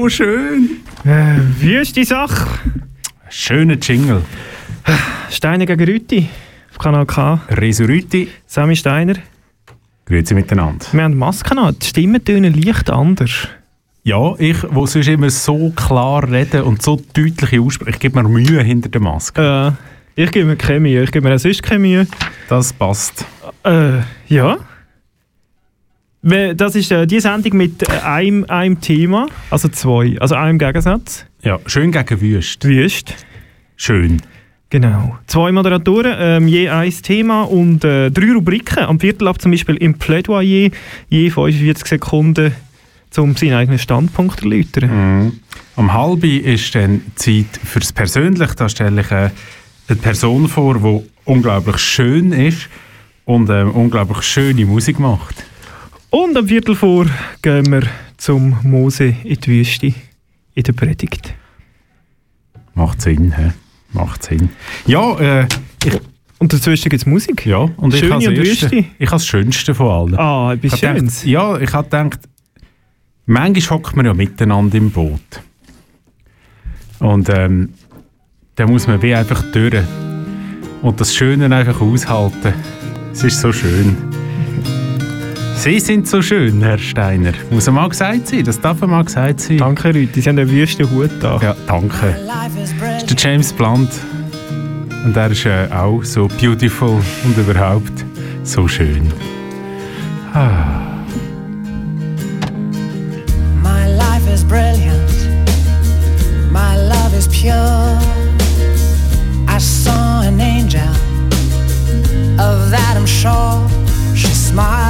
So schön. Äh, wüste Sache. Schöner Jingle. Steiner gegen Rüti. Auf Kanal K. Resuriti. Sammy Steiner. Grüezi miteinander. Wir haben Masken an. Die Stimmen tönen leicht anders. Ja, ich, wo sonst immer so klar reden und so deutliche aussprechen, ich gebe mir Mühe hinter der Maske. Äh, ich gebe mir keine Mühe. Ich gebe mir auch sonst keine Mühe. Das passt. Äh, ja. Das ist äh, die Sendung mit äh, einem, einem Thema, also zwei, also einem Gegensatz. Ja, schön gegen Wüst. Wüst. Schön. Genau. Zwei Moderatoren, ähm, je ein Thema und äh, drei Rubriken. Am Viertel ab zum Beispiel im Plädoyer, je 45 Sekunden, um seinen eigenen Standpunkt zu erläutern. Mhm. Am halbi ist dann Zeit fürs Persönliche. Da stelle ich äh, eine Person vor, die unglaublich schön ist und ähm, unglaublich schöne Musik macht. Und am Viertel vor gehen wir zum Mose in die Wüste, in der Predigt. Macht Sinn, hä? Macht Sinn. Ja, äh, ich, Und dazwischen gibt es Musik. ja und ich Schöne. Ich habe das Schönste von allen. Ah, etwas Schönes. gedacht, ja, ich habe gedacht, manchmal hockt man ja miteinander im Boot. Und ähm, da muss man wie einfach durch. Und das Schöne einfach aushalten. Es ist so schön. Sie sind so schön, Herr Steiner. Muss er mal gesagt sein, das darf mal gesagt sein. Danke, Leute. Sie haben einen wüsten Hut da. Ja, danke. Das ist der James Blunt. Und er ist äh, auch so beautiful und überhaupt so schön. Ah. My life is brilliant. My love is pure. I saw an angel. Of that I'm sure. She smiled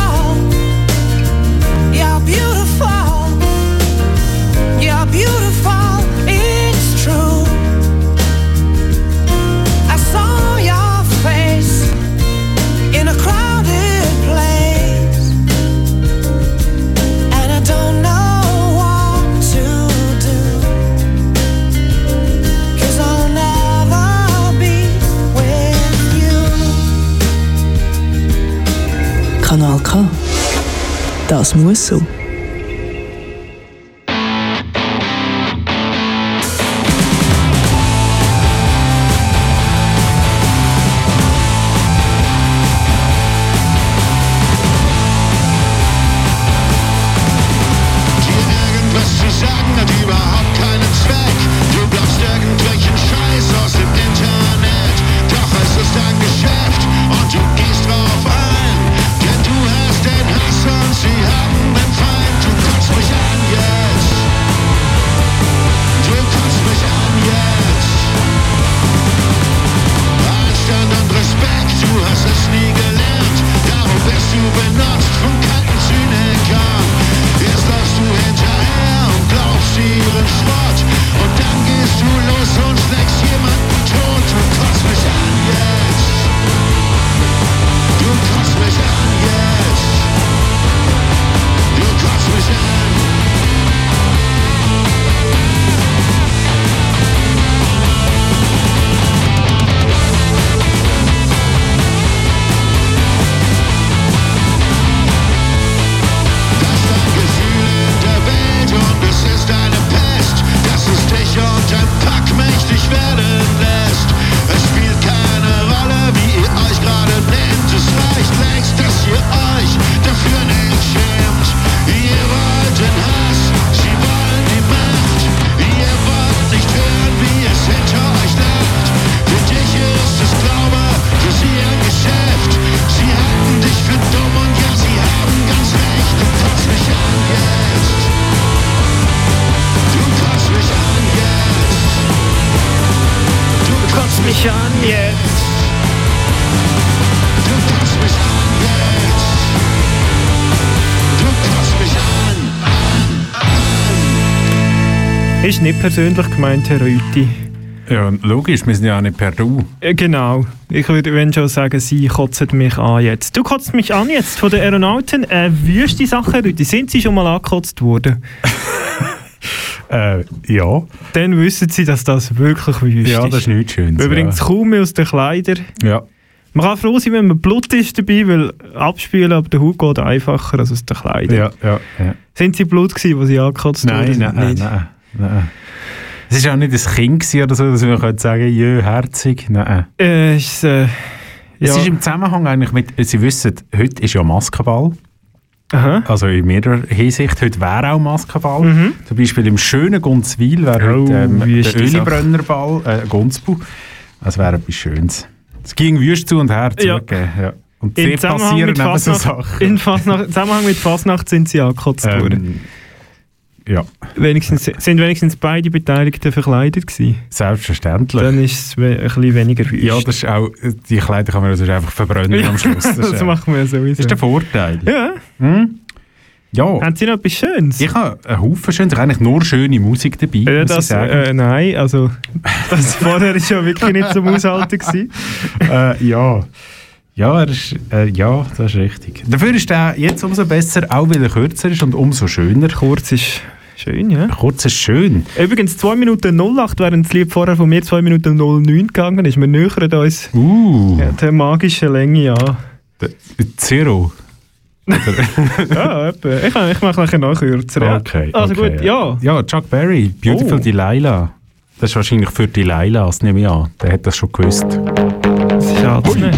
Kanal K. Das muss so. Ist nicht persönlich gemeint, Herr Rüti. Ja, logisch, wir sind ja auch nicht per Du. Äh, Genau. Ich würde wenn schon sagen, Sie kotzen mich an jetzt. Du kotzt mich an jetzt von den Aeronauten. Äh, wüste Sache, Rüti. Sind Sie schon mal angekotzt worden? Äh, ja. Dann wissen Sie, dass das wirklich wüst Ja, ist. das ist nichts Schönes. Übrigens kaum mehr aus den Kleidern. Ja. ja. Man kann froh sein, wenn man Blut ist dabei, weil abspülen ab der Haut geht einfacher als aus den Kleidern. Ja, ja, ja. Sind Sie Blut gewesen, wo Sie angekotzt wurden? nein, nein, nein, nein. Es war auch nicht ein Kind oder so, dass man könnte sagen jö, herzig. Nein. Äh, ist, äh, ja. Es ist im Zusammenhang eigentlich mit, Sie wissen, heute ist ja Maskenball. Aha. Also in mehrerer Hinsicht. Heute wäre auch Maskenball. Mhm. Zum Beispiel im schönen Gunzwil wäre Oh, heute ähm, der? Ölibrennerball, äh, Gunzbu. Das wäre etwas Schönes. Es ging wüst zu und her Ja. zugegeben. Ja. Und sehr passieren eben so Sachen. in Fasnacht, Zusammenhang mit Fasnacht sind Sie angekotzt worden. Ja, Wenigstens, sind wenigstens beide Beteiligten verkleidet gewesen. selbstverständlich. Dann ist es ein bisschen weniger wüst. ja, das ist auch, die Kleider kann man also einfach verbrennen am Schluss. Das, das ist, äh, machen wir das sowieso. ist der Vorteil. ja. Hm? Ja, Haben Sie noch etwas Schönes? ich habe einen Haufen schön, eigentlich nur schöne Musik dabei, Ja, ich das, äh, nein, also das vorher ist ja wirklich nicht zum Aushalten gewesen. Äh, ja. Ja, er ist, äh, ja, das ist richtig. Dafür ist er jetzt umso besser, auch weil er kürzer ist und umso schöner. Kurz ist schön, ja. Kurz ist schön. Übrigens 2 Minuten 08, während das Lied vorher von mir 2 Minuten 09 gegangen ist. Wir nähern uns Uh, ja, der magischen Länge der- Zero. Ja, etwa. Ich, ich mache nachher noch kürzer. Ja. Okay. Also okay, gut, ja. Ja, Chuck Berry, Beautiful Oh. Delilah. Das ist wahrscheinlich für Delilah, das nehme ich an. Der hat das schon gewusst. Schade.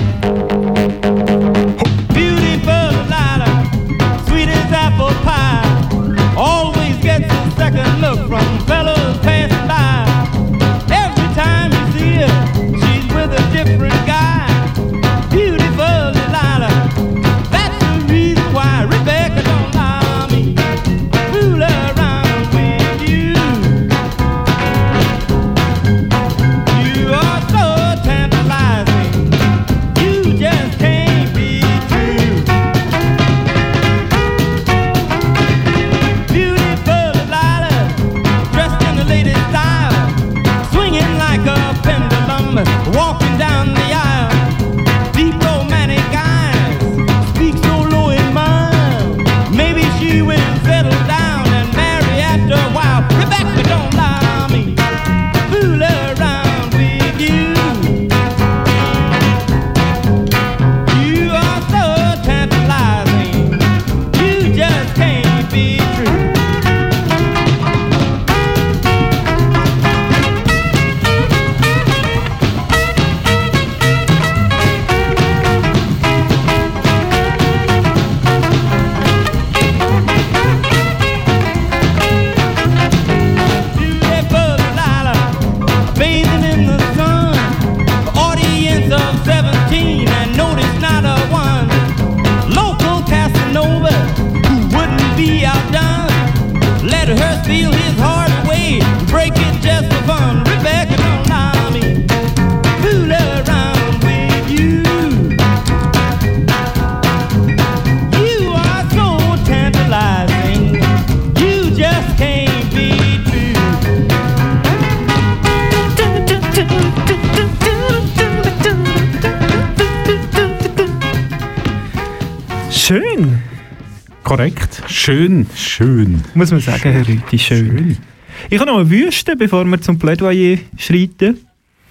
Korrekt. Schön, schön. muss man sagen, Herr Rüti, schön. Ich habe noch eine Wüste, bevor wir zum Plädoyer schreiten.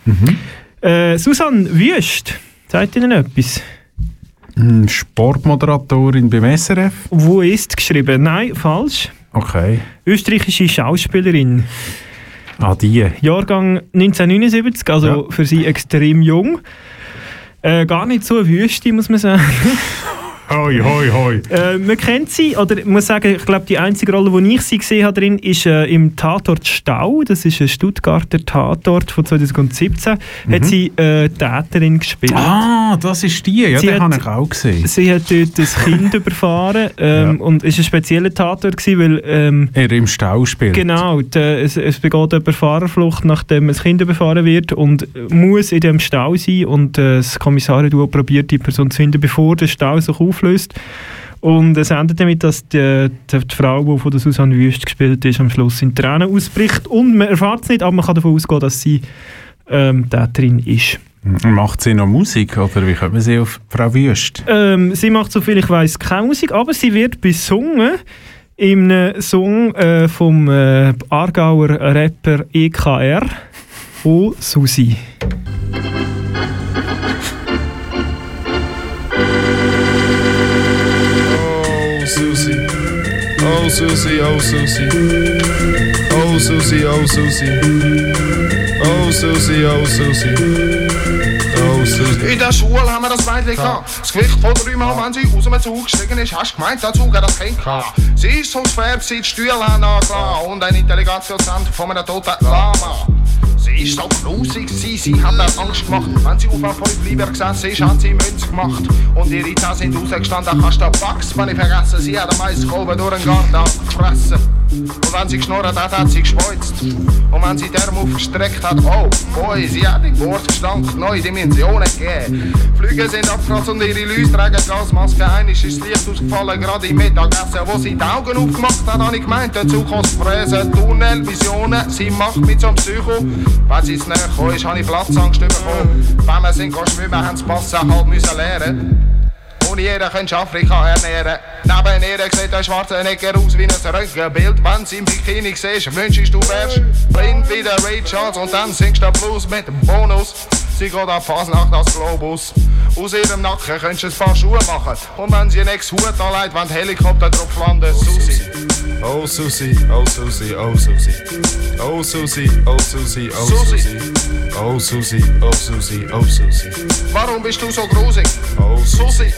Mhm. Äh, Susanne Wüst, sagt Ihnen etwas? Hm, Sportmoderatorin beim SRF. Wo ist geschrieben? Nein, falsch. Okay. Österreichische Schauspielerin. Ah, die. Jahrgang 1979, also Ja. für sie extrem jung. Äh, gar nicht so eine Wüste, muss man sagen. Hoi, hoi, hoi. Äh, man kennt sie, oder ich muss sagen, ich glaube, die einzige Rolle, die ich sie gesehen habe drin, ist äh, im Tatort Stau. Das ist ein Stuttgarter Tatort von 2017. Hat sie äh, Täterin gespielt. Ah, das ist die. Ja, Sie den habe ich auch gesehen. Sie hat dort ein Kind überfahren ähm, und es war ein spezieller Tatort, gewesen, weil ähm, Er im Stau spielt. Genau, der, es, es begeht jemand Fahrerflucht, nachdem ein Kind überfahren wird und muss in dem Stau sein und äh, das Kommissariat probiert, die Person zu finden, bevor der Stau sich auflöst. Und es endet damit, dass die, die, die Frau, die von der Susanne Wüst gespielt ist, am Schluss in Tränen ausbricht. Und man erfahrt es nicht, aber man kann davon ausgehen, dass sie ähm, Täterin ist. Macht sie noch Musik oder wie kommt man sie auf Frau Wüst? Ähm, sie macht, soviel ich weiß, keine Musik, aber sie wird besungen in einem Song äh, vom äh, Aargauer Rapper EKR «Oh Susi». Oh Susie, oh Susie, oh Susie, oh Susie, oh Susie, oh Susie, oh Susie. In der Schule haben wir das Mädchen gehabt. Das Gewicht von drei Mal, wenn sie aus dem Zug gestiegen ist, hast du gemeint, der Zug hat das Kind gehabt. Sie ist so schwer, sie die Stühle angelassen und ein Intelligenzprozent von einem toten Lama. Sie ist so grusig, sie, sie hat mir Angst gemacht. Wenn sie auf fünf lieber gesessen ist, hat sie Münze gemacht. Und ihre Zähne sind rausgestanden, kannst du den Bugs wenn ich vergessen. Sie hat den Maiskolben durch den Garten gefressen. Und wenn sie geschnurrt hat, hat sie gespeuzt. Und wenn sie die Arme aufgestreckt hat, oh boy, sie hat den Geburtsgestank neue Dimensionen gegeben. Flüge sind abgekratzt und ihre Läuse tragen Gasmaske. Eines ist das Licht ausgefallen, gerade im Mittagessen. Wo sie die Augen aufgemacht hat, habe ich gemeint, der Zug kostet Fräsen, Tunnel, Visionen. Sie macht mit so einem Psycho. Wenn sie zu näher gekommen ist, habe ich Platzangst bekommen. Wenn wir sind schwimmen, haben sie Passen halt müssen lernen. Ohne jeder könntest Afrika ernähren. Neben ihr sieht der Schwarzenegger aus wie ein Röntgenbild. Wenn sie im Bikini siehst, wünschst du wärst blind wie der Ray Charles und dann singst du Blues mit dem Bonus. Sie geht auf Fasnacht als Globus. Aus ihrem Nacken könntest du ein paar Schuhe machen. Und wenn sie einen Ex-Hut anlegt, wenn der Helikopter drauf landet, Susi. Oh Susie, oh Susie, oh Susie. Oh Susie, oh Susie, oh Susie. Oh Susie, oh Susie, oh Susie. Waarom bist du so grusig? Oh Susie.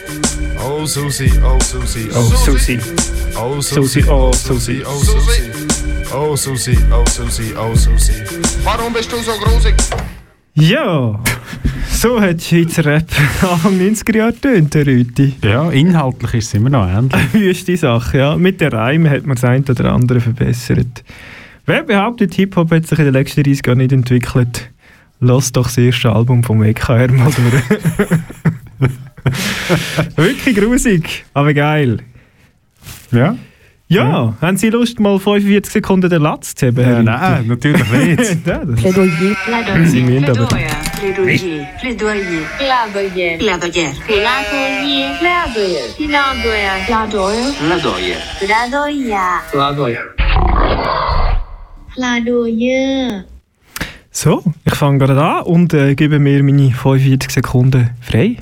Oh Susie, oh Susie, oh Susie. Oh Susie, oh Susie, oh Susie. Oh Susie, oh Susie, oh Susie. Waarom bist du so grusig? Ja, so hat Schweizer Rap Anfang 90er Jahre getönt, der Rüti. Ja, inhaltlich ist es immer noch ähnlich. Wüste Sache, ja. Mit den Reimen hat man das eine oder andere verbessert. Wer behauptet, Hip-Hop hat sich in den letzten 30 Jahren nicht entwickelt? Lass doch das erste Album vom EKR mal durch. Wirklich grusig, aber geil. Ja? Ja, haben Sie Lust, mal 45 Sekunden den Latz zu haben? Herr nein, natürlich nicht. ja, das Plädoyer. Sie müssen aber... Plaidoyer. Plaidoyer. Plaidoyer. Plaidoyer. Plaidoyer. Plaidoyer. Plaidoyer. Plaidoyer. Plaidoyer. So, ich fange gerade an und äh, gebe mir meine 45 Sekunden frei.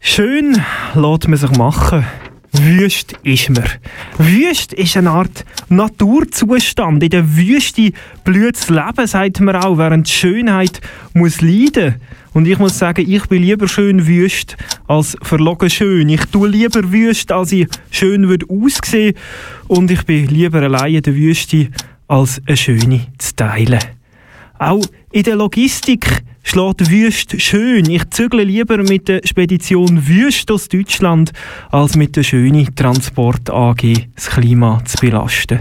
Schön lässt man sich machen. Wüst ist man. Wüst ist eine Art Naturzustand. In der Wüste blüht das Leben, sagt man auch, während die Schönheit muss leiden. Und ich muss sagen, ich bin lieber schön wüst als verlogen schön. Ich tue lieber wüst, als ich schön würde aussehen. Und ich bin lieber allein in der Wüste, als eine schöne zu teilen. Auch in der Logistik schlägt Wüst schön. Ich zügle lieber mit der Spedition Wüst aus Deutschland, als mit der schönen Transport AG das Klima zu belasten.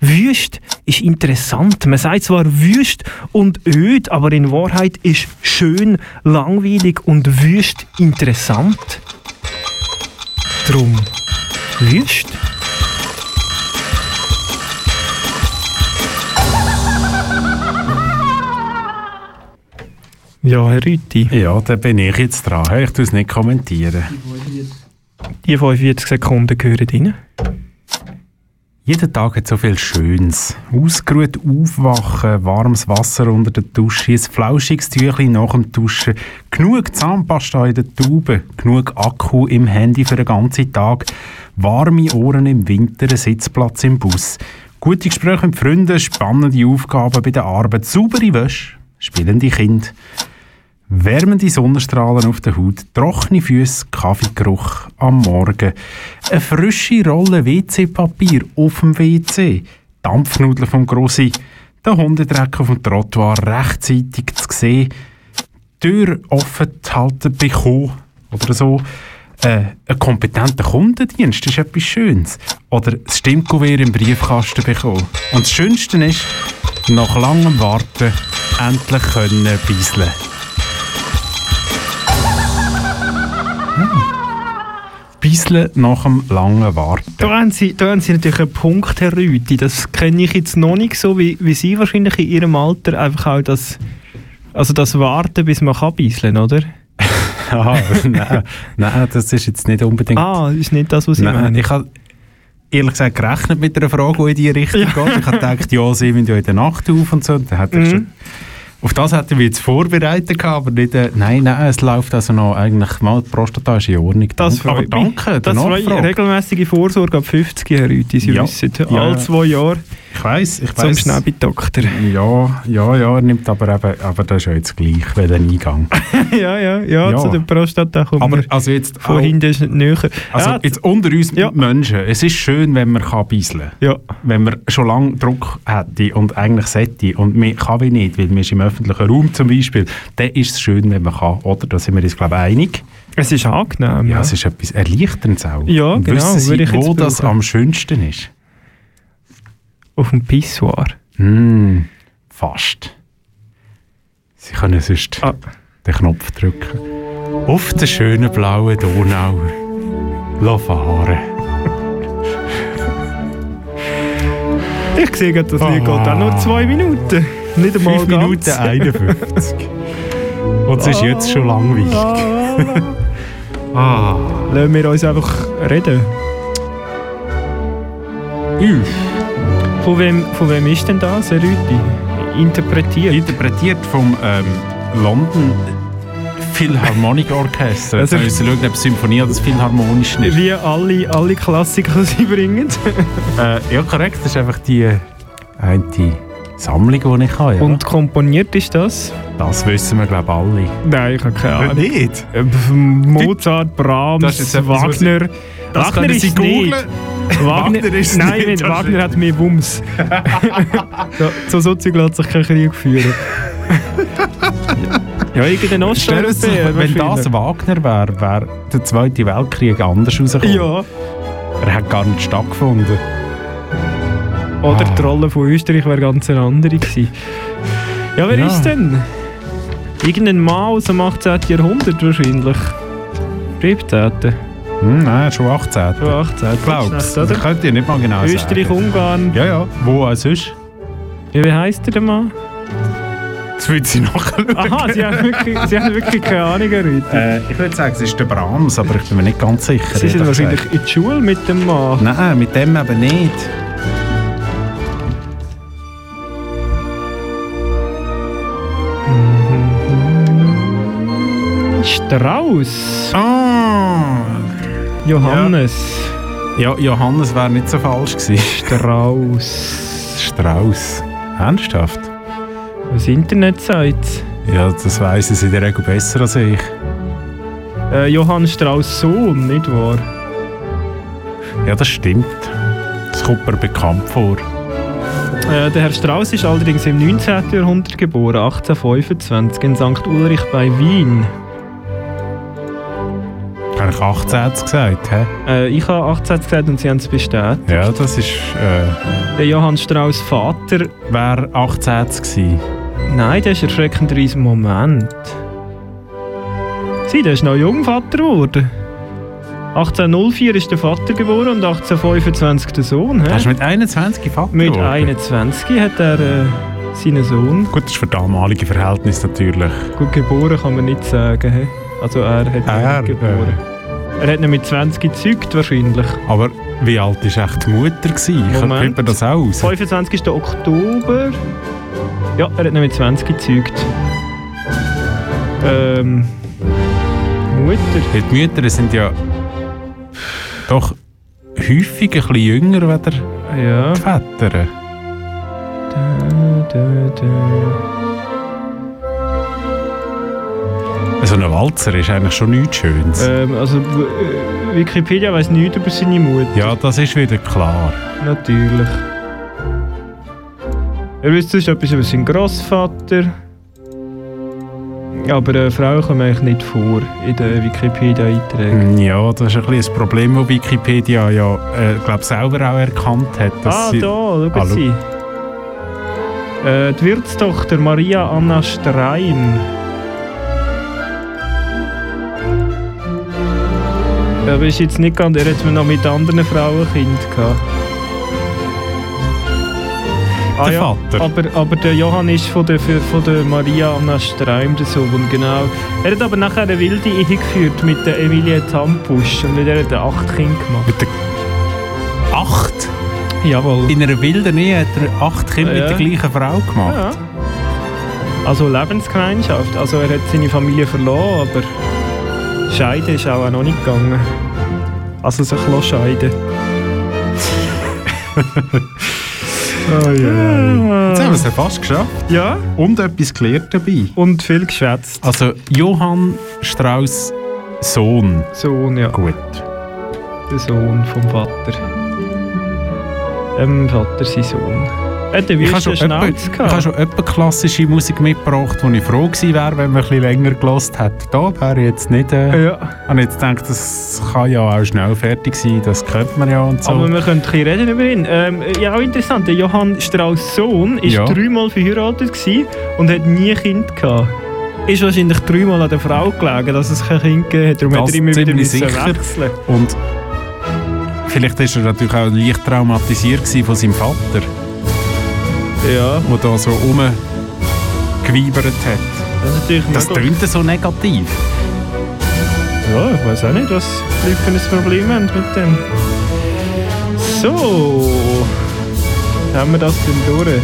Wüst ist interessant. Man sagt zwar wüst und öd, aber in Wahrheit ist schön, langweilig und wüst interessant. Drum wüst. Ja, Herr Rüthi. Ja, da bin ich jetzt dran. Ich tue es nicht kommentieren. Die 45 Sekunden gehören Ihnen. Jeder Tag hat so viel Schönes. Ausgeruht aufwachen, warmes Wasser unter der Dusche, ein flauschiges Tüchlein nach dem Duschen, genug Zahnpasta in der Tube, genug Akku im Handy für den ganzen Tag, warme Ohren im Winter, ein Sitzplatz im Bus, gute Gespräche mit Freunden, spannende Aufgaben bei der Arbeit, saubere Wäsche, spielende Kinder. Wärmende Sonnenstrahlen auf der Haut, trockene Füße, Kaffeegeruch am Morgen, eine frische Rolle WC-Papier auf dem WC, Dampfnudeln vom Grossi, der Hundedreck auf dem Trottoir rechtzeitig zu sehen, Tür offen zu halten bekommen oder so. Äh, ein kompetenter Kundendienst ist etwas Schönes. Oder das Stimmkuvert im Briefkasten bekommen. Und das Schönste ist, nach langem Warten endlich können beiseln. Beiseln nach dem langen Warten. Da haben, Sie, da haben Sie natürlich einen Punkt, Herr Rüthi. Das kenne ich jetzt noch nicht so, wie, wie Sie wahrscheinlich in Ihrem Alter einfach auch das, also das Warten, bis man kann beiseln, oder? Ah, nein, nein, das ist jetzt nicht unbedingt... Ah, ist nicht das, was Sie nein, meinen? ich habe ehrlich gesagt gerechnet mit einer Frage, die in diese Richtung geht. Ich habe gedacht, ja, sie sind ja in der Nacht auf und so. Und dann hätte ich Mhm. schon, auf das hätten wir jetzt vorbereitet aber nicht... Äh, nein, nein, es läuft also noch eigentlich mal, die Prostata ist in Ordnung. Das Danke. aber danke, Das. Nachfrage. Regelmäßige Vorsorge ab 50, Herr Rüthi, Sie Ja. wissen. Ja. Alle zwei Jahre Ich weiss, ich zum weiss. Schnäbi-Doktor. Ja, ja, ja, er nimmt aber eben, aber das ist ja jetzt gleich wie der Eingang. ja, ja, ja, Ja. zu der Prostata kommen aber also jetzt von auch- hinten ist näher. Also ja, jetzt unter uns Ja. Menschen, es ist schön, wenn man kann kann. ja. Wenn man schon lange Druck hätte und eigentlich sollte und man kann wie nicht, weil man ist im öffentlichen Raum zum Beispiel, dann ist es schön, wenn man kann, oder? Da sind wir uns, glaube ich, einig. Es ist angenehm. Ja, es ist etwas Erleichterndes auch. Ja, genau, Wissen Sie, wo das am schönsten ist? Auf dem Pissoir. Hm, fast. Sie können sonst Ah. den Knopf drücken. Auf der schönen blauen Donau. Lass fahren. Ich sehe das Lied geht auch noch zwei Minuten. Nicht einmal 5 ganz. Minuten 51. Und es ist jetzt schon langweilig. Ah. Lassen wir uns einfach reden. Üff. Von wem, von wem ist denn das, Herr Rüthi? Interpretiert? Interpretiert vom ähm, London Philharmonic Orchester. Jetzt Also- müssen wir schauen, ob Symphonie oder das Philharmonische ist. Wie alle, alle Klassiker, die sie bringen. Äh, ja, korrekt. Das ist einfach die eine Sammlung, die ich habe. Ja. Und komponiert ist das? das wissen wir, glaube ich, alle. Nein, ich habe keine Ahnung. nicht? Äh, Mozart, Brahms, Das etwas, was Wagner. Das Wagner ist Sie nicht. Wagner, Wagner ist Nein, nicht, nicht, Wagner hat mehr Wumms. so, so Zeug lässt sich kein Krieg führen. ja, irgendein Osteuropäer. wenn das. Wagner wäre, wäre der Zweite Weltkrieg anders rausgekommen. Ja. Er hat gar nicht stattgefunden. Oder Ah. die Rolle von Österreich wäre ganz eine andere gewesen. Ja, wer Ja. ist denn? Irgendein Mann aus dem 18. Jahrhundert wahrscheinlich. 17. Hm, nein, schon 18. Schon 18. Glaubst Das oder? könnt ihr nicht mal genau Österreich, sagen. Ungarn. Ja, ja. Wo auch sonst? Ja, wie heisst der, der Mann? Das will sie nachschauen. Aha, Sie haben wirklich, Sie haben wirklich keine Ahnung, Rüthi. Äh, ich würde sagen, es ist der Brahms, aber ich bin mir nicht ganz sicher. Sie sind wahrscheinlich gesagt. in die Schule mit dem Mann. Nein, mit dem eben nicht. Strauss. Ah! Johannes. Ja, Johannes wäre nicht so falsch gewesen. Strauss. Strauss. Ernsthaft? Was Internet sagt. Ja, das weiss sie in der Regel besser als ich. Äh, Johann Strauss Sohn, nicht wahr? Ja, das stimmt. Das kommt mir bekannt vor. Äh, der Herr Strauss ist allerdings im 19. Jahrhundert geboren, 1825 in St. Ulrich bei Wien. Habe ich 18 gesagt, hä? Äh, ich habe 18 gesagt und Sie haben es bestätigt. Ja, das ist... Äh, Der Johann Strauss Vater, wäre 18 gewesen. nein, der ist erschreckenderweise Moment. Sie, der ist noch Jungvater geworden. 1804 ist der Vater geboren und 1825 der Sohn. Hast du Hä? mit 21 Vater Mit geworden? 21 hat er äh, seinen Sohn. Gut, das ist für damalige Verhältnisse natürlich. Gut geboren kann man nicht sagen. Hä? Also er hat Er, geboren. Er hat ihn mit 20 gezeugt wahrscheinlich. Aber wie alt war echt die Mutter? Gewesen? Kriegt man das aus? 25. Oktober. Ja, er hat ihn mit 20 gezeugt. Ähm. Mutter. Ja, Die Mütter sind ja doch häufig ein bisschen jünger als die Ja. Väter. Da, da, da. So ein Walzer ist eigentlich schon nichts Schönes. Ähm, also äh, Wikipedia weiß nichts über seine Mutter. Ja, das ist wieder klar. Natürlich. Er wisst sonst etwas über seinen Großvater. Aber äh, Frauen kommen eigentlich nicht vor in den Wikipedia-Einträgen. Ja, das ist ein bisschen das Problem, das Wikipedia ja, äh, glaub, selber auch erkannt hat. dass Ah, sie- da, schauen Ah. Sie. Äh, die Wirtstochter Maria Anna Streim. Aber ist jetzt nicht ganz, er hat noch mit anderen Frauen Kind gehabt. Ah, Der ja, Vater. Aber, aber der Johann ist von der, von der Maria Anna Streim der Sohn, genau. Er hat aber nachher eine wilde Ehe geführt mit der Emilie Tampusch und mit der hat er acht Kinder gemacht. Mit der acht? Jawohl. In einer wilden Ehe hat er acht Kinder Ja. mit der gleichen Frau gemacht. Ja. Also Lebensgemeinschaft. Also er hat seine Familie verloren, aber scheiden ist auch noch nicht gegangen. Also sich scheiden. Oh, ja. Jetzt haben wir es ja fast geschafft. Ja. Und etwas gelernt dabei. Und viel geschwätzt. Also Johann Strauss Sohn. Sohn, ja. Gut. Der Sohn vom Vater. Ähm, Vater sein Sohn. Er hat eine Ich habe schon, gehabt. schon etwa klassische Musik mitgebracht, wo ich froh gewesen wäre, wenn man ein bisschen länger gelost hätte. Da wäre ich jetzt nicht... Äh, Ja. ich jetzt gedacht, das kann ja auch schnell fertig sein, das könnte man ja und so. Aber wir können ein bisschen reden über ihn. Ähm, ja, auch interessant. Der Johann Strauss Sohn war Ja. dreimal verheiratet gewesen und hat nie Kind gehabt. Ist wahrscheinlich dreimal an der Frau gelegen, dass es kein Kind gegeben hat. Darum hat Das er immer wieder sicher. wechseln. Und vielleicht war er natürlich auch leicht traumatisiert von seinem Vater, Ja, der da so rumgewiebert hat. das natürlich Das tönt so negativ. Ja, ich weiß auch nicht, was die Leute für ein Problem haben mit dem. So. Haben wir das denn durch?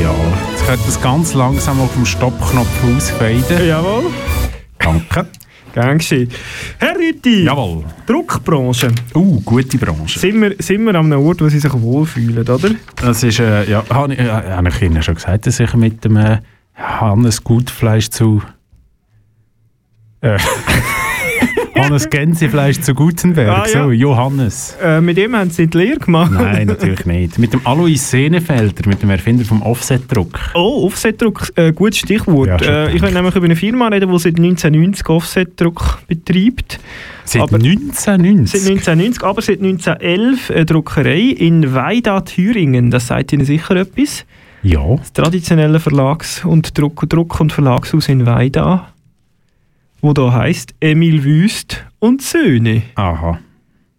Ja, jetzt könnte das ganz langsam auf dem Stoppknopf ausfaden. Jawohl. Danke. Gern geschehen. Herr Rüti, Jawohl. Druckbranche. Uh, gute Branche. Sind wir, sind wir an einem Ort, wo sie sich wohlfühlen, oder? Das ist, äh, ja, habe ich, äh, habe ich Ihnen schon gesagt, dass ich mit dem äh, Hannes Gutfleisch zu... Äh, Hannes Gänsefleisch zu Gutenberg. Ah, ja. So, Johannes. Äh, mit dem haben sie die Lehre gemacht. Nein, natürlich nicht. Mit dem Alois Senefelder, mit dem Erfinder vom Offsetdruck. Oh, Offsetdruck, äh, gutes Stichwort. Ja, äh, ich will nämlich über eine Firma reden, die seit 1990 Offsetdruck betreibt. Seit Aber- 1990. Seit 1990, aber seit 1911 eine Druckerei in Weida, Thüringen. Das sagt Ihnen sicher etwas. ja. Das traditionelle Verlags- und Druck-, Druck und Verlagshaus in Weida, wo da heißt Emil Wüst und Söhne. Aha.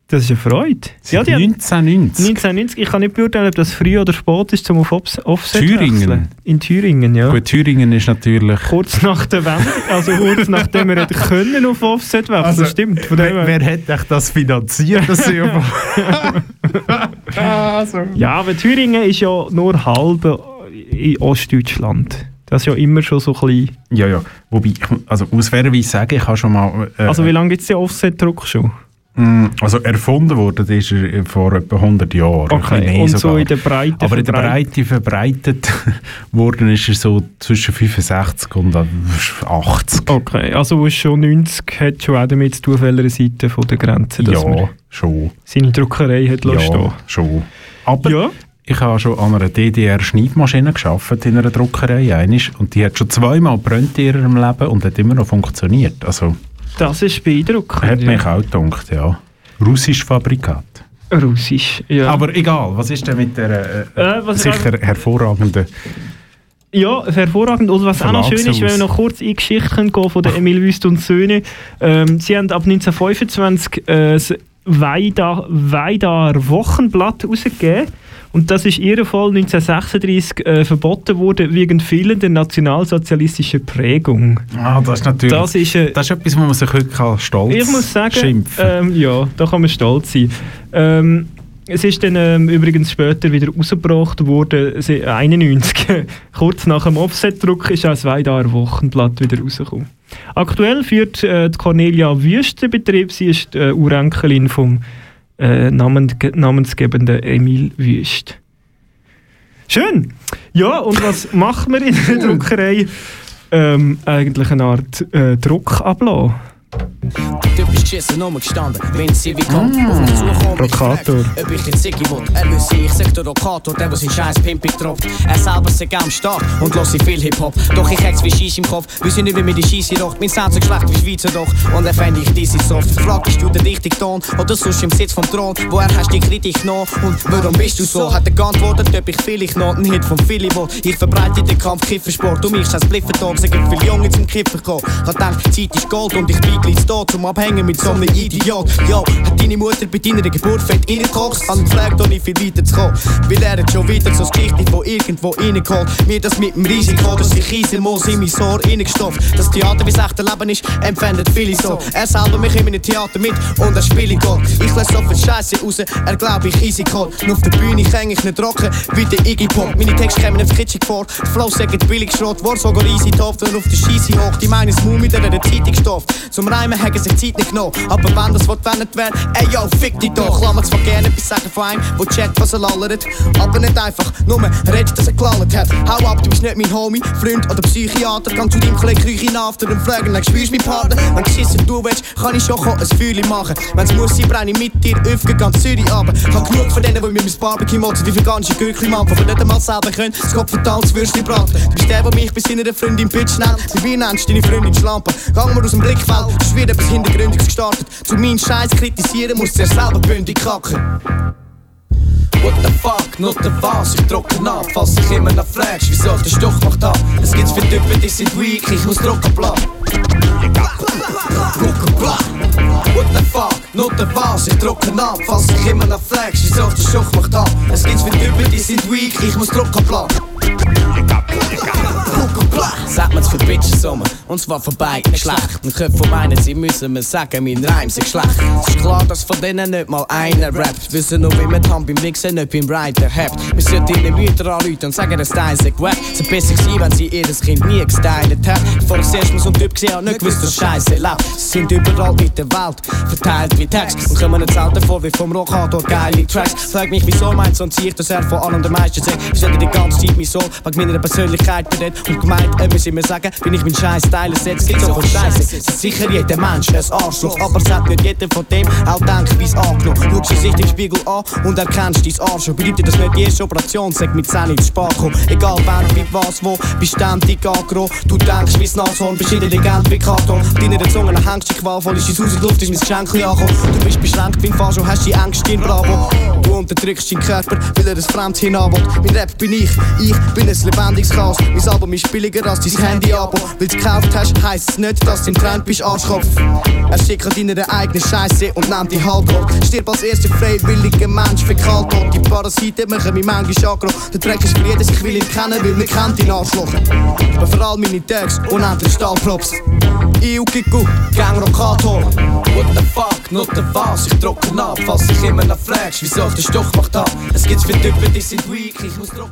Das ist eine Freude. Haben 1990. 1990, ich kann nicht beurteilen, ob das früh oder spät ist, zum auf Offs- Offset Thüringen? wechseln. In Thüringen, ja. Gut, Thüringen ist natürlich... Kurz nach der Wende, also kurz nachdem wir hätten können auf Offset wechseln, Also, das stimmt. Von Wer hat euch das finanziert? Das ja Ja, aber Thüringen ist ja nur halb in Ostdeutschland. Das ist ja immer schon so ein bisschen... Ja, ja. Wobei, ich, also aus fairerweise sagen, ich habe schon mal... Äh, Also wie lange gibt es den Offset-Druck schon? mh, also erfunden worden ist er vor etwa 100 Jahren. ein bisschen mehr und so in der Breite Aber in der Breite verbreitet worden ist er so zwischen 65 und 80. Okay, also wo es schon 90 hat schon auch damit zu tun, auf welcher Seite von der Grenze, dass Ja, schon. seine Druckerei hat Ja, lassen schon. Aber Ja, ich habe schon an einer DDR-Schneidmaschine gearbeitet in einer Druckerei einisch, und die hat schon zweimal gebrannt in ihrem Leben und hat immer noch funktioniert. Also das ist beeindruckend. hat ja. mich auch gedacht, ja. Russisch Fabrikat. Russisch, ja. Aber egal, was ist denn mit der äh, Äh, ich sicher hervorragenden... Ja, hervorragend. Und was auch noch schön ist, wenn wir noch kurz in die Geschichte können gehen von der Emil Wüst und Söhne. Ähm, sie haben ab 1925 äh, das Weida, Weidar Wochenblatt rausgegeben. Und das ist ihr Fall 1936 äh, verboten worden wegen fehlender nationalsozialistischer Prägung. Ah, das ist natürlich... Das ist, äh, Das ist etwas, wo man sich heute kann stolz ich muss sagen, schimpfen ähm, ja, da kann man stolz sein. Ähm, es ist dann ähm, übrigens später wieder rausgebracht worden, se- 91. Kurz nach dem Offset-Druck ist auch das Weidaer Wochenblatt wieder rausgekommen. Aktuell führt äh, die Cornelia Wüst den Betrieb. Sie ist äh, Urenkelin vom äh, Namen, namensgebenden Emil Wüst. Schön! Ja, und was macht man in der Druckerei? ähm, eigentlich eine Art äh, Druck ablassen. Du bist geschissen rumgestanden, wenn sie wie kommt, auf mich zukommt. Prokator. Ob ich den Ziggy will, er wüsste, ich sag der Rokator, der, der sein scheiß Pimpig tropft. Er selber sagt am Start und los viel Hip-Hop. Doch ich hätt's wie Scheiss im Kopf, wüsste nicht, wie mir die Scheisse rocht. Mein Sound so schlecht wie Schweizer doch, und er fänd ich diese soft. Frag, bist du der richtige Ton, oder sonst im Sitz vom Thron? Woher hast du die Kritik genommen, und warum bist du so? Hat er geantwortet, ob ich vielleicht noch einen Hit von Philly will. Ich verbreite den Kampf Kiffersport, um mich scheiß Bliffentag, sagen viele Junge zum Kiffer kommen. Hab gedacht, Zeit ist Gold und ich bin gleich da, zum Abhängen mit so einem Idiot. Yo, hat deine Mutter bei deiner Geburt fett reingekocht? An gefragt, auch nicht viel weiter zu kommen. Weil er schon wieder so das Geschichte von irgendwo reingeholt. Mir das mit dem Risiko, dass ich Kiesel muss in mein Ohr reingestopft. Das Theater, wie es echte Leben ist, empfinden viele so. Er selber mich in meinem Theater mit und er spiele Gott. Ich lasse so viel Scheiße raus, er glaub ich easy cold. Nur auf der Bühne kann ich nicht rocken, wie der Iggy Pop. Meine Texte kommen aufs Kitschig vor, die Flow sagen billig Schrott, war sogar easy top, dann auf der Scheisse hoch. Die meinen Smooth mit der Zeitung stofft. Zum Reimen haben sich Zeit nicht genommen, aber wenn das Wort wendet wäre, ey yo, fick dich doch. Mir zwar gerne etwas sagen von einem, wo checkt, was er lallert, aber nicht einfach nur redet, dass er gelallt hat. Hau ab, du bist nicht mein Homie, Freund oder Psychiater. Gang zu deinem Kollegen, ihn after und fragen, dann spürst meinen Partner. Wenn geschissen du willst, kann ich schon ein Feuerchen machen. Wenn's muss sein, brenne ich mit dir öfter ganz Zürich runter. Hab genug von denen, die mir mein Barbecue motzen, die veganische Gürkli machen, die nicht einmal selber können, das Kopf das Würstchen braten. Du bist der, der mich bei seiner Freundin Bitch nennt. Wie nennst du deine Freundin Schlampe? Gang mal aus dem Blickfeld, es wird etwas Hintergründiges gestartet. Zu meinen Scheiß kritisieren, musst du selber bündig kacken. What the fuck, not the was, ich drucke ab, falls ich immer noch fragst, wieso der Stoch macht ab. Es gibt's für Typen, die sind weak, ich muss. Drucken bla. What the fuck, not the was, ich drucke ab, falls ich immer noch fragst, wieso der Stoch macht ab. Es gibt's für Typen, die sind weak, ich muss drucken bla. Sagt man's für Bitches Sommer, und zwar beiden Geschlecht. Und Köpfe von meinen, sie müssen mir sagen, mein Reim sind schlecht. Es ist klar, dass von denen nicht mal einer rappt. Wissen nur, wie man die Hand beim Mixen nicht beim Writer habt. Wir sollten ihnen Mütter anrufen und sagen, dass Stein sich. Es wäre besser gewesen, wenn sie ihr Kind nie gestylt hätten. Bevor ich erst mal so einen Typ gesehen habe, nicht gewusst, dass Scheiße lebt. Sie sind überall in der Welt, verteilt wie Text. Und kommen nicht selten vor wie vom Rockhator geile Tracks. Frag mich, wieso meint so ein Ziel, dass er von allen der meisten sagt. Ich stelle die ganze Zeit mein Soul, wegen meiner Persönlichkeit. Und gemeint, er muss immer sagen, bin ich mein scheiß Teil setzt. Gibt's auch Scheiße. Es sicher jeder Mensch ein Arschloch, aber es hat nicht jeder von dem auch denkt, wie's angenommen. Schaust du sich im Spiegel an und erkennst dein Arschloch. Bedeutet das nicht die erste Operation, sag mit 10 ins Spar kommen. Egal wer, wie, was, wo, bist ständig aggro. Du denkst, wie's Nashorn, bist intelligent wie Karton. Deine Zunge hängst dich qualvoll, ist ins Haus in die Luft, ist mein Geschenk angekommen. Du bist beschränkt beim Fascho, hast die Ängste in Bravo. Du unterdrückst deinen Körper, weil er das Fremd hinabholt. Mein Rap bin ich, ich bin ein lebendiges Chaos. Mein Album ist billiger als dein Handy-Abo. Weil du gekauft hast, heisst es nicht, dass du im Trend bist, Arschkopf. Er schickt deiner eigenen Scheiße und nimmt die Halbgott. Stirb als erster freiwilliger Mensch für Kaltort. Die Parasiten machen mich manchmal aggro. Der Dreck ist für jeden, ich will ihn kennen, weil man kennt ihn Arschloch. Aber vor allem meine Tags, unendlich Stahlprops. Eu Kiku, Gang Rockator. What the fuck, not the was, ich drucke ab, falls ich immer noch fragst, wieso ich den Stoch macht ab. Es gibt's für Typen, die sind weak, ich muss drucken.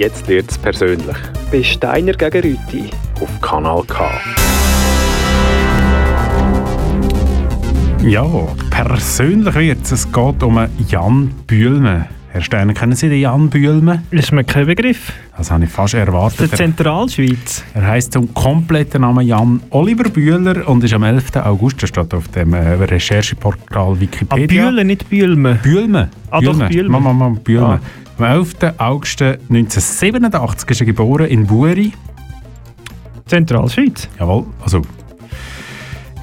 Jetzt wird's persönlich. Bei Steiner gegen Rüti auf Kanal K. Ja, persönlich wird es. geht um Jan Bühlmann. Herr Steiner, kennen Sie den Jan Bühlmann? Ist mir kein Begriff. Das habe ich fast erwartet. Der Zentralschweiz. Er heisst zum kompletten Namen Jan Oliver Bühler und ist am 11. August, das steht auf dem äh, Rechercheportal Ah, Wikipedia. Bühlen, nicht Bühlmann. Bühlmann. Ah, doch, Bühlmann. Mama, Mama, Bühlmann. Ah. Am 11. August 1987 ist er geboren in Buri. Zentralschweiz. Jawohl, also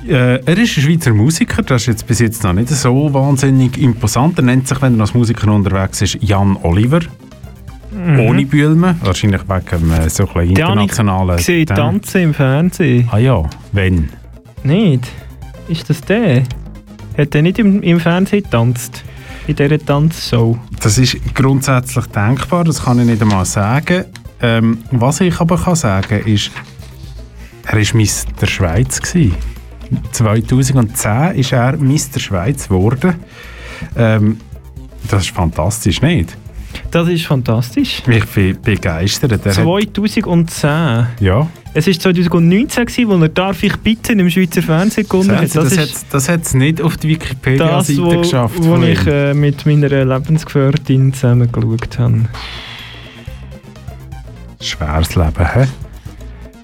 äh, er ist ein Schweizer Musiker, das ist jetzt bis jetzt noch nicht so wahnsinnig imposant. Er nennt sich, wenn er als Musiker unterwegs ist, Jan Oliver. Mhm. Ohne Bühlmann, wahrscheinlich wegen äh, so ein internationalen... ich gesehen tanzen im Fernsehen. Ah ja, wenn? Nicht? Ist das der? Hat er nicht im, im Fernsehen getanzt? In dieser Tanzshow? Das ist grundsätzlich denkbar, das kann ich nicht einmal sagen. Ähm, was ich aber kann sagen ist, er war Mr. Schweiz. Gewesen. 2010 ist er Mr. Schweiz geworden. Ähm, das ist fantastisch, nicht? Das ist fantastisch. Ich bin begeistert. Er hat, 2010. ja, Es war 2019, gewesen, wo er «Darf ich bitten» im Schweizer Fernsehen gewonnen hat. das, das, hat, das es nicht auf die das, Wikipedia-Seite wo, geschafft. wo von ich äh, mit meiner Lebensgefährtin zusammen geschaut habe. Schweres Leben, hä?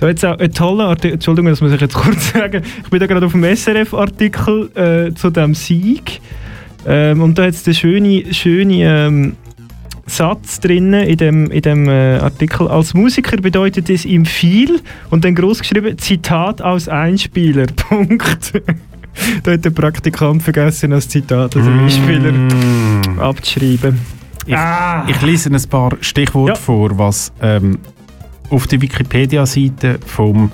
Da es auch einen tollen Artikel, Entschuldigung, das muss ich jetzt kurz sagen. Ich bin da gerade auf dem SRF-Artikel äh, zu diesem Sieg. Ähm, und da hat es den schönen schöne, ähm, Satz drin in dem, in dem äh, Artikel. Als Musiker bedeutet es ihm viel und dann groß geschrieben Zitat aus Einspieler. Punkt. da hat der Praktikant vergessen, als Zitat aus Einspieler abzuschreiben. Ich, ich lese ein paar Stichworte vor, was ähm, auf der Wikipedia-Seite vom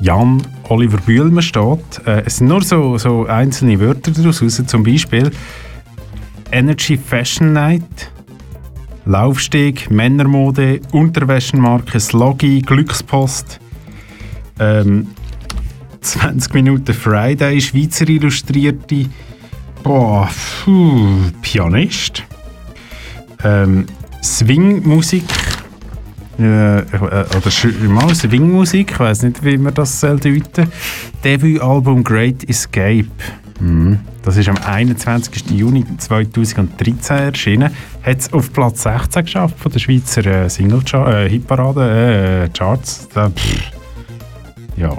Jan Oliver Bühlmer steht. Äh, es sind nur so, so einzelne Wörter daraus, raus, zum Beispiel Energy Fashion Night, Laufsteg, Männermode, Unterwäschenmarke, Sloggy, Glückspost, ähm, 20 Minuten Friday, Schweizer Illustrierte, boah, puh, Pianist, ähm, Swing-Musik, äh, oder sch- mal Swing-Musik, ich weiß nicht, wie man das soll deuten Debütalbum Great Escape. Mhm. Das ist am 21. Juni 2013 erschienen. Hat es auf Platz 16 geschafft von der Schweizer äh, Single äh, Hitparade äh, Charts. Da, ja.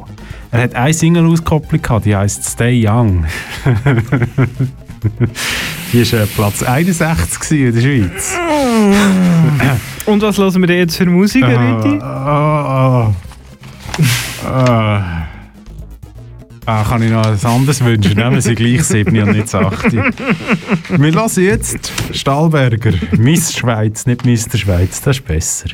Er hat eine Single ausgekoppelt, gehabt, die heisst Stay Young. die war äh, Platz 61 gewesen in der Schweiz. Und was hören wir denn jetzt für Musik, Herr Rüthi? Ah, ah, ah. Ah, kann ich noch etwas anderes wünschen? Nehmen Sie gleich 7 und nicht 8. Wir lassen jetzt Stahlberger. Miss Schweiz, nicht Mr. Schweiz, das ist besser.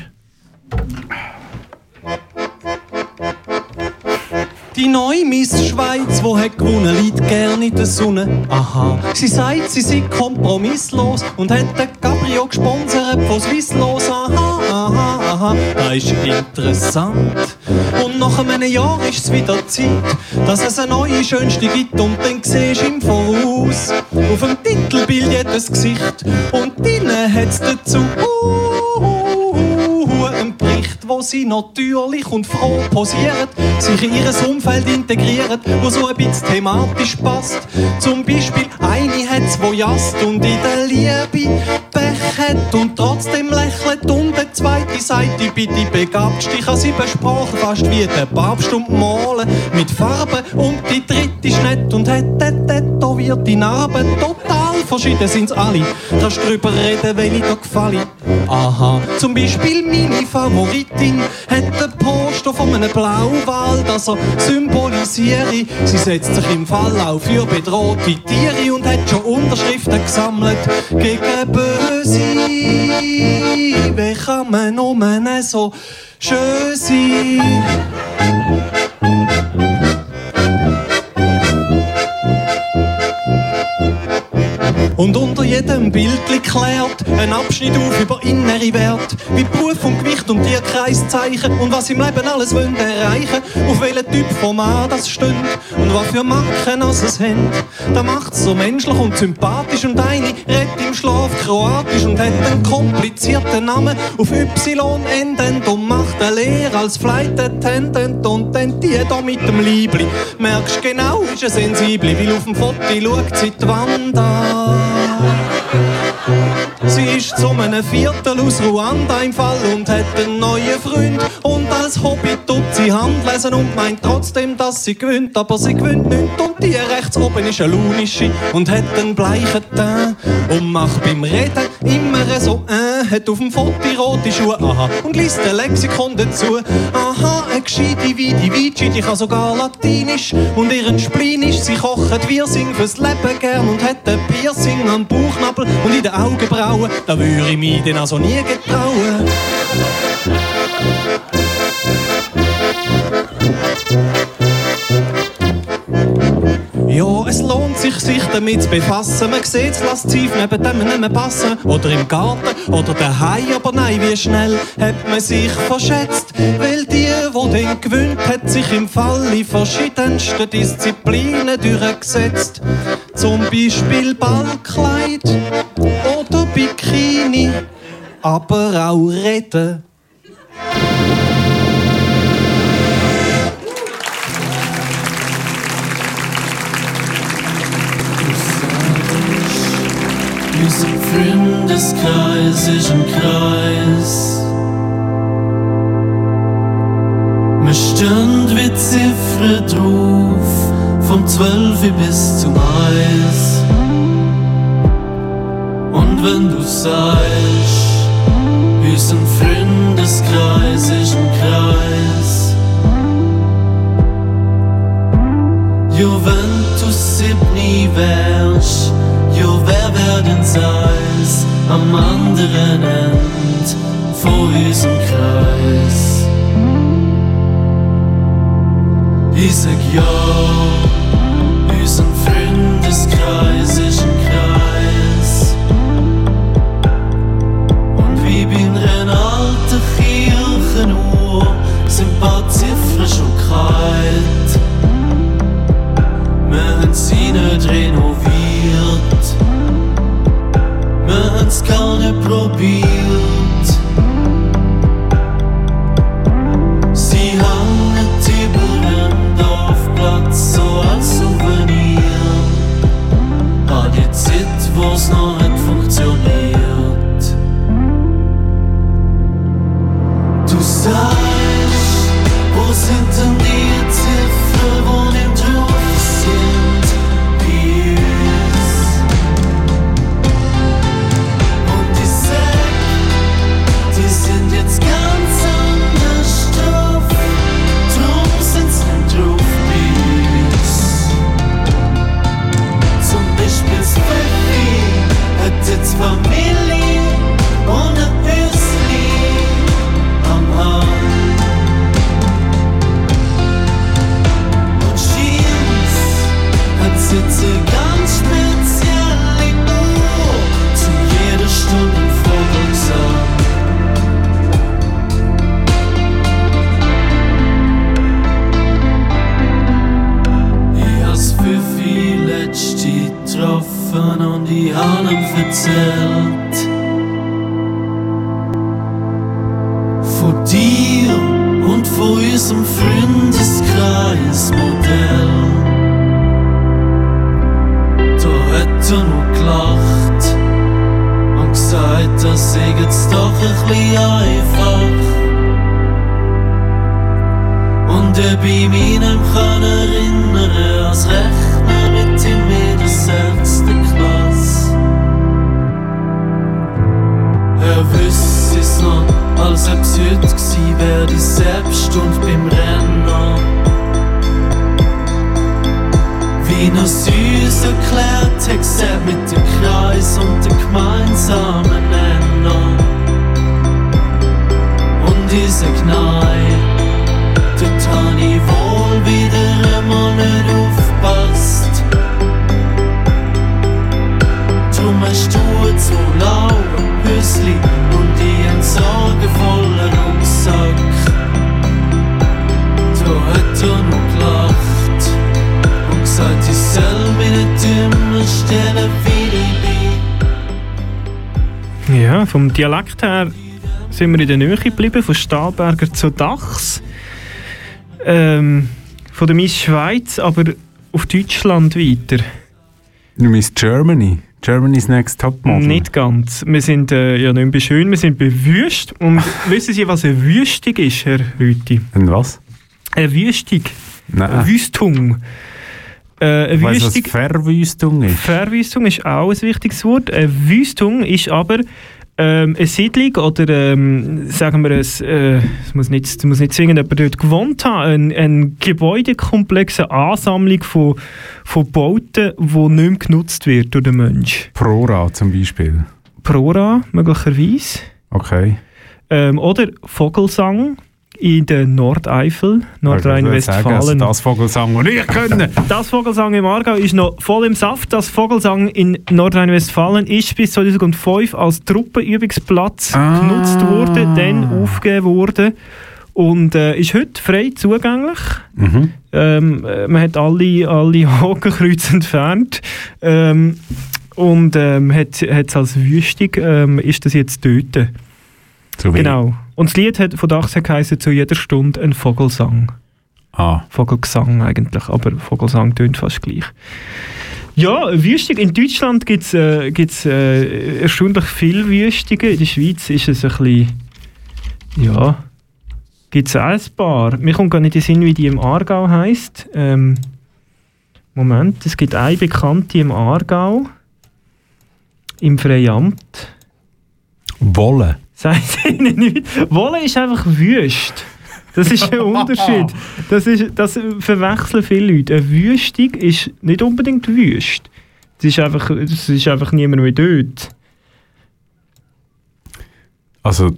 Die neue Miss Schweiz, wo hat gewonnen, liegt gern in der Sonne. Aha, sie sagt, sie sei kompromisslos und hat den Cabrio gesponsert von Swisslos. Aha, aha, aha, das ist interessant. Und nach einem Jahr ist es wieder Zeit, dass es eine neue Schönste gibt und dann siehst du im Voraus auf dem Titelbild jedes Gesicht und drinnen es dazu uh, wo sie natürlich und froh posiert, sich in ihr Umfeld integriert, wo so ein bisschen thematisch passt. Zum Beispiel eine hat's, wo jast und in der Liebe Hat und trotzdem lächelt und der zweite sagt, ich bin die begabtste, ich habe sieben Sprachen fast wie der Papst und malen mit Farben und die dritte ist nett und hat tätowierte Narben, total verschieden sind's alle. Kannst drüber reden, wenn ich dir gefalle. Aha, zum Beispiel meine Favoritin hat ein Poster von einem Blauwal, das er symbolisiere. Sie setzt sich im Fall auch für bedrohte Tiere und hat schon Unterschriften gesammelt gegen Böse. Wie kann man nur so schön sein? Und unter jedem Bild klärt ein Abschnitt auf über innere Werte, wie Beruf und Gewicht und Tierkreiszeichen und was im Leben alles wollen erreichen, auf welchen Typ von Mann das stimmt und was für Marken das es haben. Da macht's so menschlich und sympathisch und eine redet im Schlaf kroatisch und hat einen komplizierten Namen auf Y endend und macht eine Lehre als Flight Attendant und dann die da mit dem Liebli. Merkst genau, ist er sensibel, weil auf dem Foto schaut sie die Wand an. Wow. Sie ist zu einem Viertel aus Ruanda im Fall und hat einen neuen Freund. Und als Hobby tut sie Handlesen und meint trotzdem, dass sie gewinnt. Aber sie gewinnt nicht und die rechts oben ist eine lunische und hat einen bleichen Teint. Und macht beim Reden immer so äh, hat auf dem Foto rote Schuhe, aha. Und liest ein Lexikon dazu, aha, eine gescheite wie die Vici, die kann sogar Latinisch. Und ihren Spleen ist, sie kocht Wirsing fürs Leben gern und hat ein Piercing am Bauchnabel und in den Augenbrauen. Da würde ich mich denn also nie getrauen. Ja, es lohnt sich sich damit zu befassen. Man sieht das Lasziv neben dem nicht mehr passen. Oder im Garten oder daheim, aber nein, wie schnell hat man sich verschätzt. Weil die, wo den gewöhnt, hat sich im Fall in verschiedensten Disziplinen durchgesetzt. Zum Beispiel Ballkleid Bikini, aber auch Reden. Unser Freundeskreis ist ein Kreis. Wir stehen wie Ziffern drauf, vom 12 bis zum Eis. Und wenn du sagst, unser Freundeskreis ist ein Kreis. Jo, wenn du siebni wärst, jo, wer werden seis am anderen End vor unserem Kreis? Ich sag ja, unserem Freundeskreismodell. Da hat er nur gelacht und gesagt, das sei doch ein bisschen einfach. Und er bei meinem kann erinnern, als Rechner mit in der sechsten Klasse. Er wüsste es noch, als ob es heute gewesen wäre, die Selbststunde beim Rennen. Wie es uns erklärt hat, gesagt mit dem Kreis und dem gemeinsamen Nenner. Und ich sag nein, dort hab ich wohl wieder einmal nicht aufgepasst. Drum hast du jetzt so laue Hüsli und ich einen sorgenvollen Rucksack. Da hat er nur gelacht und gesagt, ich soll mich nicht immer stellen, wie ich bin. Ja, vom Dialekt her sind wir in der Nähe geblieben, von Stahlberger zu Dachs. Ähm, von der Miss Schweiz, aber auf Deutschland weiter. Du meinst Germany? Germany's Next Topmodel? Nicht ganz. Wir sind äh, ja nicht mehr schön, wir sind bewüscht. Und wissen Sie, was eine Wüstung ist, Herr Rüti? Ein was? Eine Wüstung. Nein. Eine Wüstung. Äh, eine Ich weiss, was Wüstung. Verwüstung ist. Verwüstung ist auch ein wichtiges Wort. Eine Wüstung ist aber ähm, eine Siedlung oder ähm, sagen wir es, äh, es muss nicht, es muss nicht zwingend jemand dort gewohnt haben, ein, ein Gebäudekomplex, eine Ansammlung von, von Bauten, die nicht mehr genutzt wird durch den Mensch. Prora zum Beispiel. Prora möglicherweise. Okay. Ähm, oder Vogelsang in der Nordeifel, sagen, also Nordrhein-Westfalen. das Vogelsang, und ich können. Das Vogelsang im Aargau ist noch voll im Saft. Das Vogelsang in Nordrhein-Westfalen ist bis 2005 als Truppenübungsplatz Ah. genutzt worden, dann aufgegeben worden und äh, ist heute frei zugänglich. Mhm. Ähm, äh, man hat alle, alle Hakenkreuze entfernt. Ähm, und ähm, hat es als Wüstung, ähm, ist das jetzt dort. So genau. Und das Lied hat von Dachs her geheißen, zu jeder Stunde ein Vogelsang. Ah. Vogelgesang eigentlich, aber Vogelsang tönt fast gleich. Ja, Wüstung. In Deutschland gibt es äh, gibt's, äh, erstaunlich viele Wüstungen. In der Schweiz ist es ein bisschen, ja, gibt es auch ein paar. Mir kommt gar nicht in den Sinn, wie die im Aargau heisst. Ähm, Moment, es gibt eine bekannte im Aargau, im Freiamt. Wolle. Sagt ihnen nicht. Wolle ist einfach Wüst. Das ist ein Unterschied. Das, ist, das verwechseln viele Leute. Eine Wüstung ist nicht unbedingt wüst. Es ist einfach, es ist einfach niemand mehr dort. Also,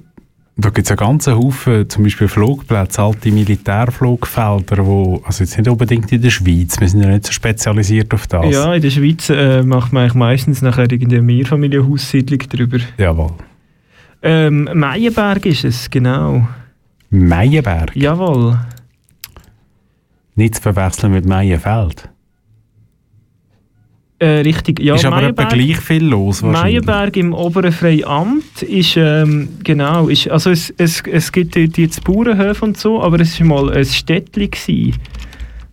da gibt es einen ganzen Haufen, zum Beispiel Flugplätze, alte Militärflugfelder, wo, also jetzt nicht unbedingt in der Schweiz, wir sind ja nicht so spezialisiert auf das. Ja, in der Schweiz äh, macht man eigentlich meistens nachher irgendeine Mehrfamilienhaussiedlung drüber. Jawohl. Ähm, Meienberg ist es, genau. Meienberg? Jawohl. Nicht zu verwechseln mit Meienfeld. Äh, richtig, ja. ist aber etwa gleich viel los. Meienberg im oberen Freiamt ist, ähm, genau, ist, also es, es, es gibt dort jetzt Bauernhöfe und so, aber es war mal ein Städtli. Gewesen.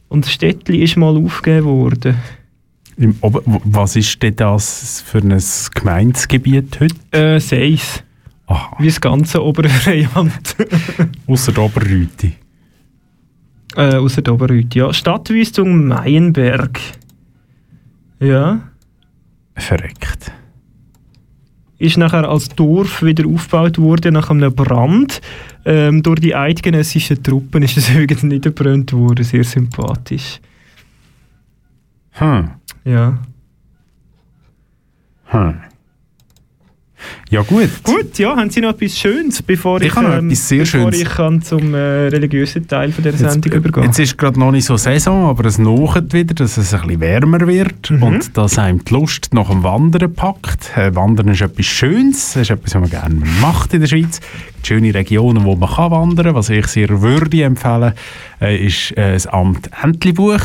Und das Städtli ist mal aufgegeben worden. Im Ober was ist denn das für ein Gemeindegebiet heute? Äh, Seis. Wie das ganze obere Freiamt. Ausser der Oberrüti. äh, außer der Oberrüti, ja. Stadtwüstung Meienberg. Ja. Verreckt. Ist nachher als Dorf wieder aufgebaut worden nach einem Brand. Ähm, durch die eidgenössischen Truppen ist es übrigens niederbrannt worden. Sehr sympathisch. Hm. Ja. Hm. Ja gut. Gut, ja, haben Sie noch etwas Schönes, bevor Ich ich, noch ähm, bevor Schönes. ich kann zum äh, religiösen Teil von der Sendung übergehe? Jetzt ist gerade noch nicht so Saison, aber es nachet wieder, dass es ein bisschen wärmer wird Mhm. und dass einem die Lust nach dem Wandern packt. Äh, Wandern ist etwas Schönes, das ist etwas, was man gerne macht in der Schweiz. Schöne Regionen, wo man kann wandern kann. Was ich sehr würde empfehlen, äh, ist äh, das Amt Entlebuch.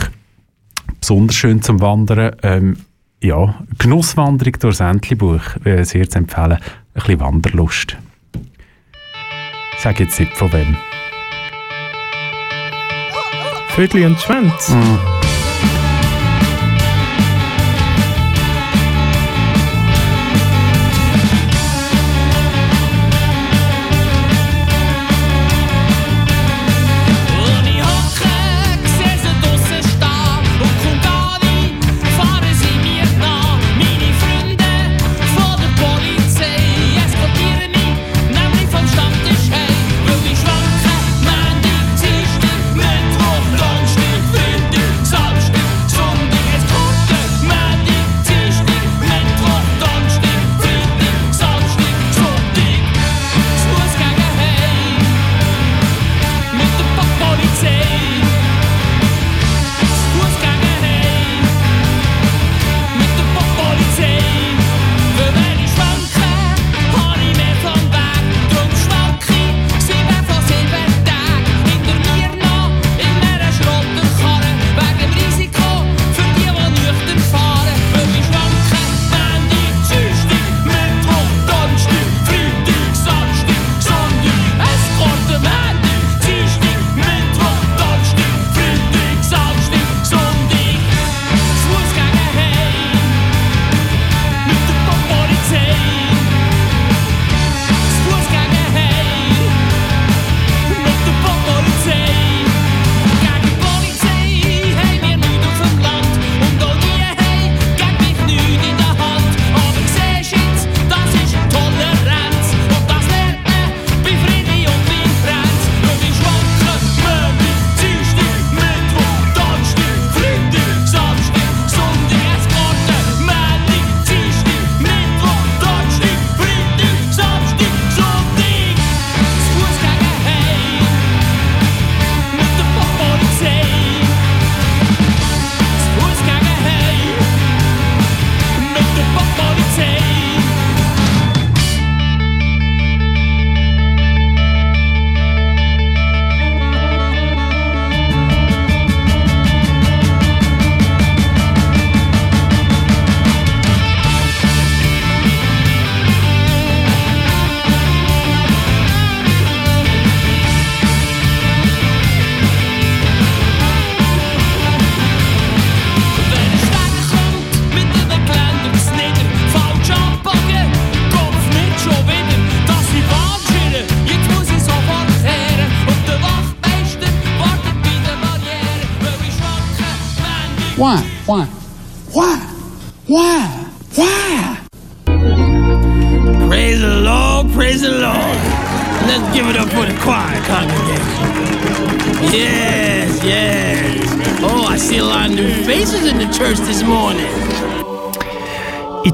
Besonders schön zum Wandern. Ähm, ja, Genusswanderung durchs Entlebuch, äh, sehr zu empfehlen. Ein bisschen Wanderlust. Ich sage jetzt nicht von wem. Vögel und Schwänz. Mhm.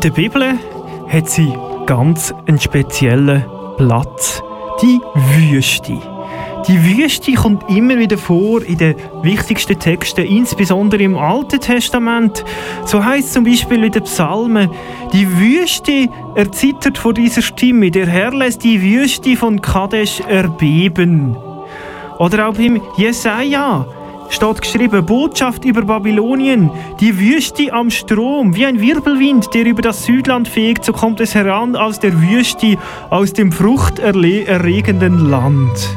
Der Bibel hat sie ganz einen speziellen Platz. Die Wüste. Die Wüste kommt immer wieder vor in den wichtigsten Texten, insbesondere im Alten Testament. So heißt zum Beispiel in den Psalmen: Die Wüste erzittert vor dieser Stimme, der Herr lässt die Wüste von Kadesh erbeben. Oder auch im Jesaja steht geschrieben: Botschaft über Babylonien, die Wüste am Strom, wie ein Wirbelwind, der über das Südland fegt, so kommt es heran aus der Wüste, aus dem fruchterregenden Land.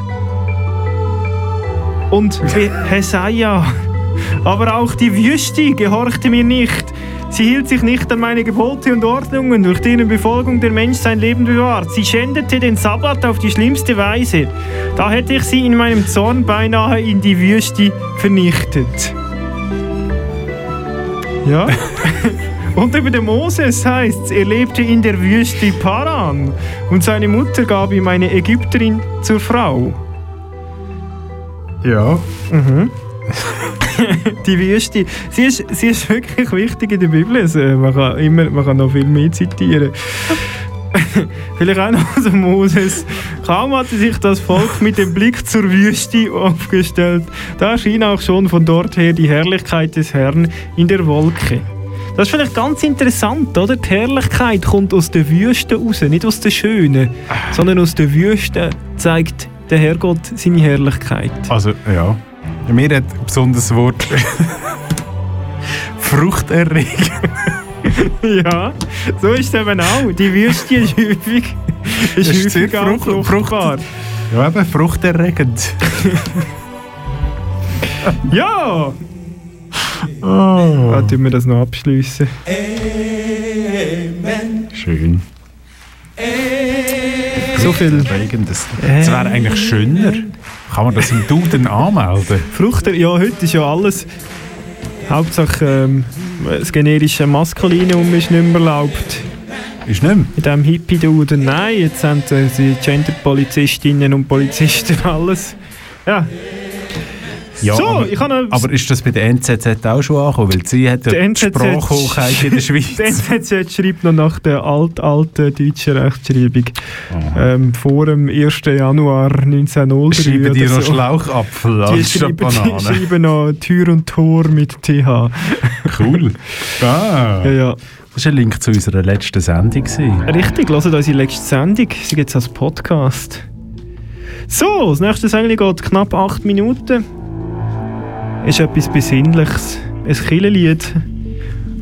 Und Hesaja. Aber auch die Wüste gehorchte mir nicht. Sie hielt sich nicht an meine Gebote und Ordnungen, durch deren Befolgung der Mensch sein Leben bewahrt. Sie schändete den Sabbat auf die schlimmste Weise. Da hätte ich sie in meinem Zorn beinahe in die Wüste vernichtet. Ja. Und über den Moses heißt er lebte in der Wüste Paran und seine Mutter gab ihm eine Ägypterin zur Frau. Ja. Mhm. die Wüste, sie ist, sie ist wirklich wichtig in der Bibel. Also, man, kann immer, man kann noch viel mehr zitieren. Vielleicht auch noch so Moses. Kaum hatte sich das Volk mit dem Blick zur Wüste aufgestellt, da schien auch schon von dort her die Herrlichkeit des Herrn in der Wolke. Das ist vielleicht ganz interessant, oder? Die Herrlichkeit kommt aus der Wüste raus, nicht aus der Schönen, sondern aus der Wüste zeigt der Herrgott seine Herrlichkeit. Also, ja. Mir hat besonders das Wort Fruchterregend. ja, so ist es eben auch. Die Wüste ist häufig, ist ist häufig sehr auch frucht- fruchtbar. Ja, eben fruchterregend. Ja! Oh. Dann tun wir das noch abschliessen. Schön. So viel. Regendes. Das wäre eigentlich schöner. Kann man das im Duden anmelden? Fruchter, ja, heute ist ja alles. Hauptsache ähm, das generische Maskulinum ist nicht mehr erlaubt. Ist nicht mehr? In diesem Hippie-Duden. Nein, jetzt sind äh, die Gender-Polizistinnen und Polizisten alles. Ja. Ja, so, aber, ich habe aber ist das bei der NZZ auch schon angekommen? Weil sie hat ja NZZ Sprachhochheit in der Schweiz. Die NZZ schreibt noch nach der alt, alten deutschen Rechtschreibung. Ähm, vor dem 1. Januar 1903. Schreiben die noch so. Schlauchapfel anstatt schreiben, die Banane? schreiben noch Tür und Tor mit TH. Cool. Ah. Ja, ja. Das war ein Link zu unserer letzten Sendung. Richtig, hört unsere letzte Sendung. Sie gibt es als Podcast. So, das nächste Sendung geht knapp 8 Minuten. Ist etwas Besinnliches. Ein Killenlied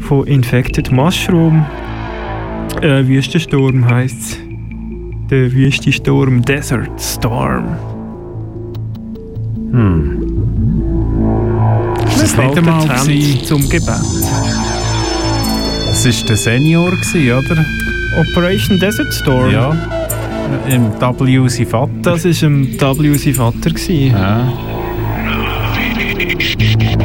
von Infected Mushroom. Äh, Wüstensturm heisst es. Der Wüstensturm Desert Storm. Hm. Ist das nicht Faltet einmal zum Gebet. Das war der Senior, oder? Operation Desert Storm? Ja. Im W. Vater. Das war im W. Vater. gewesen. Ja. Shh,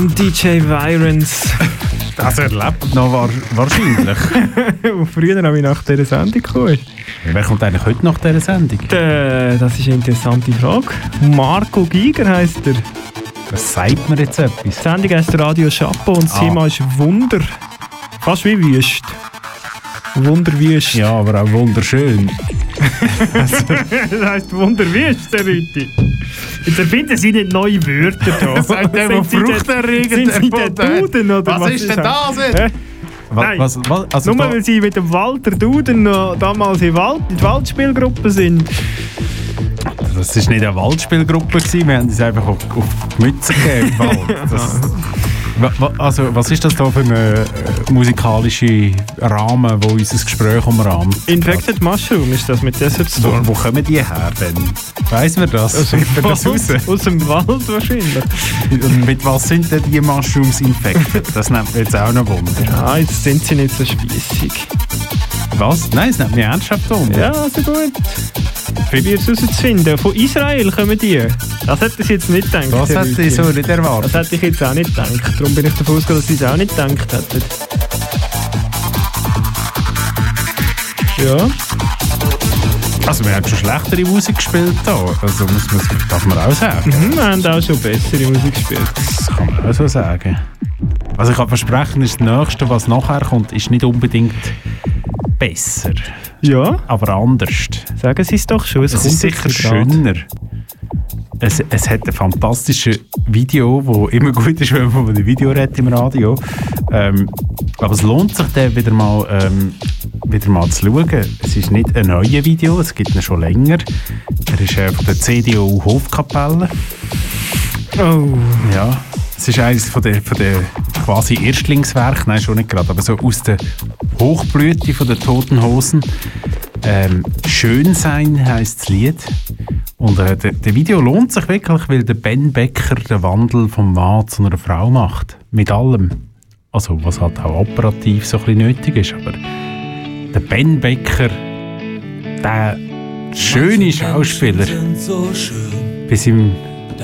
An DJ Virons. Das erlebt noch war, wahrscheinlich. Und früher habe ich nach dieser Sendung gekommen. Wer kommt eigentlich heute nach dieser Sendung? Äh, Das ist eine interessante Frage. Marco Giger heisst er. Was sagt mir jetzt etwas? Die Sendung heisst Radio Chapeau und das Ah. Thema ist Wunder. Fast wie Wüst. Wunderwüst. Ja, aber auch wunderschön. das heisst Wunderwüst, der Rüti. Jetzt erfinden Sie nicht neue Wörter da. Sagt der, der Sind Sie denn- fruchterregend erfunden oder Was ist denn das jetzt? Was, Nein. was, was, also Nur weil Sie mit dem Walter Duden noch damals in, Wald, in der Waldspielgruppe sind. das war nicht eine Waldspielgruppe, wir haben uns einfach auf, auf die Mütze gegeben Wald. Also, was ist das da für ein äh, musikalischer Rahmen, wo unser Gespräch umrahmt? Infected Mushroom ist das mit Desert Wo, Storm. wo kommen die her denn? Weiss man das? Aus dem, man das raus? Wald, aus dem Wald wahrscheinlich. Und mit was sind denn die Mushrooms infected? Das nimmt mich jetzt auch noch Wunder. Ah, jetzt sind sie nicht so spießig. Was? Nein, es nimmt mich ernsthaft Wunder. Ja, also gut. Probier es herauszufinden. Von Israel kommen die. Das hätte ich jetzt nicht gedacht. Das hätte ich so nicht erwartet. Das hätte ich jetzt auch nicht gedacht. Darum bin ich davon ausgegangen, dass sie es auch nicht gedacht hätten. Ja. Also wir haben schon schlechtere Musik gespielt da. Also muss man, darf man auch sagen. Mhm, wir haben auch schon bessere Musik gespielt. Das kann man auch so sagen. Also ich kann versprechen, das Nächste, was nachher kommt, ist nicht unbedingt besser. Ja. Aber anders. Sagen Sie es doch schon. Es, Es ist sicher schöner. Es, es hat ein fantastisches Video, wo immer gut ist, wenn man von einem Video redet im Radio. Ähm, aber es lohnt sich dann wieder mal, ähm, wieder mal zu schauen. Es ist nicht ein neues Video, es gibt ihn schon länger. Er ist äh, von der CDU Hofkapelle. Oh. Ja. Es ist eines von der, von der quasi Erstlingswerk, nein, schon nicht gerade, aber so aus der Hochblüte von der Toten Hosen. Ähm, Schön sein heißt das Lied. Und äh, der, der Video lohnt sich wirklich, weil der Ben Becker den Wandel vom Mann zu einer Frau macht. Mit allem. Also, was halt auch operativ so ein bisschen nötig ist. Aber der Ben Becker, der schöne Schauspieler, bis ihm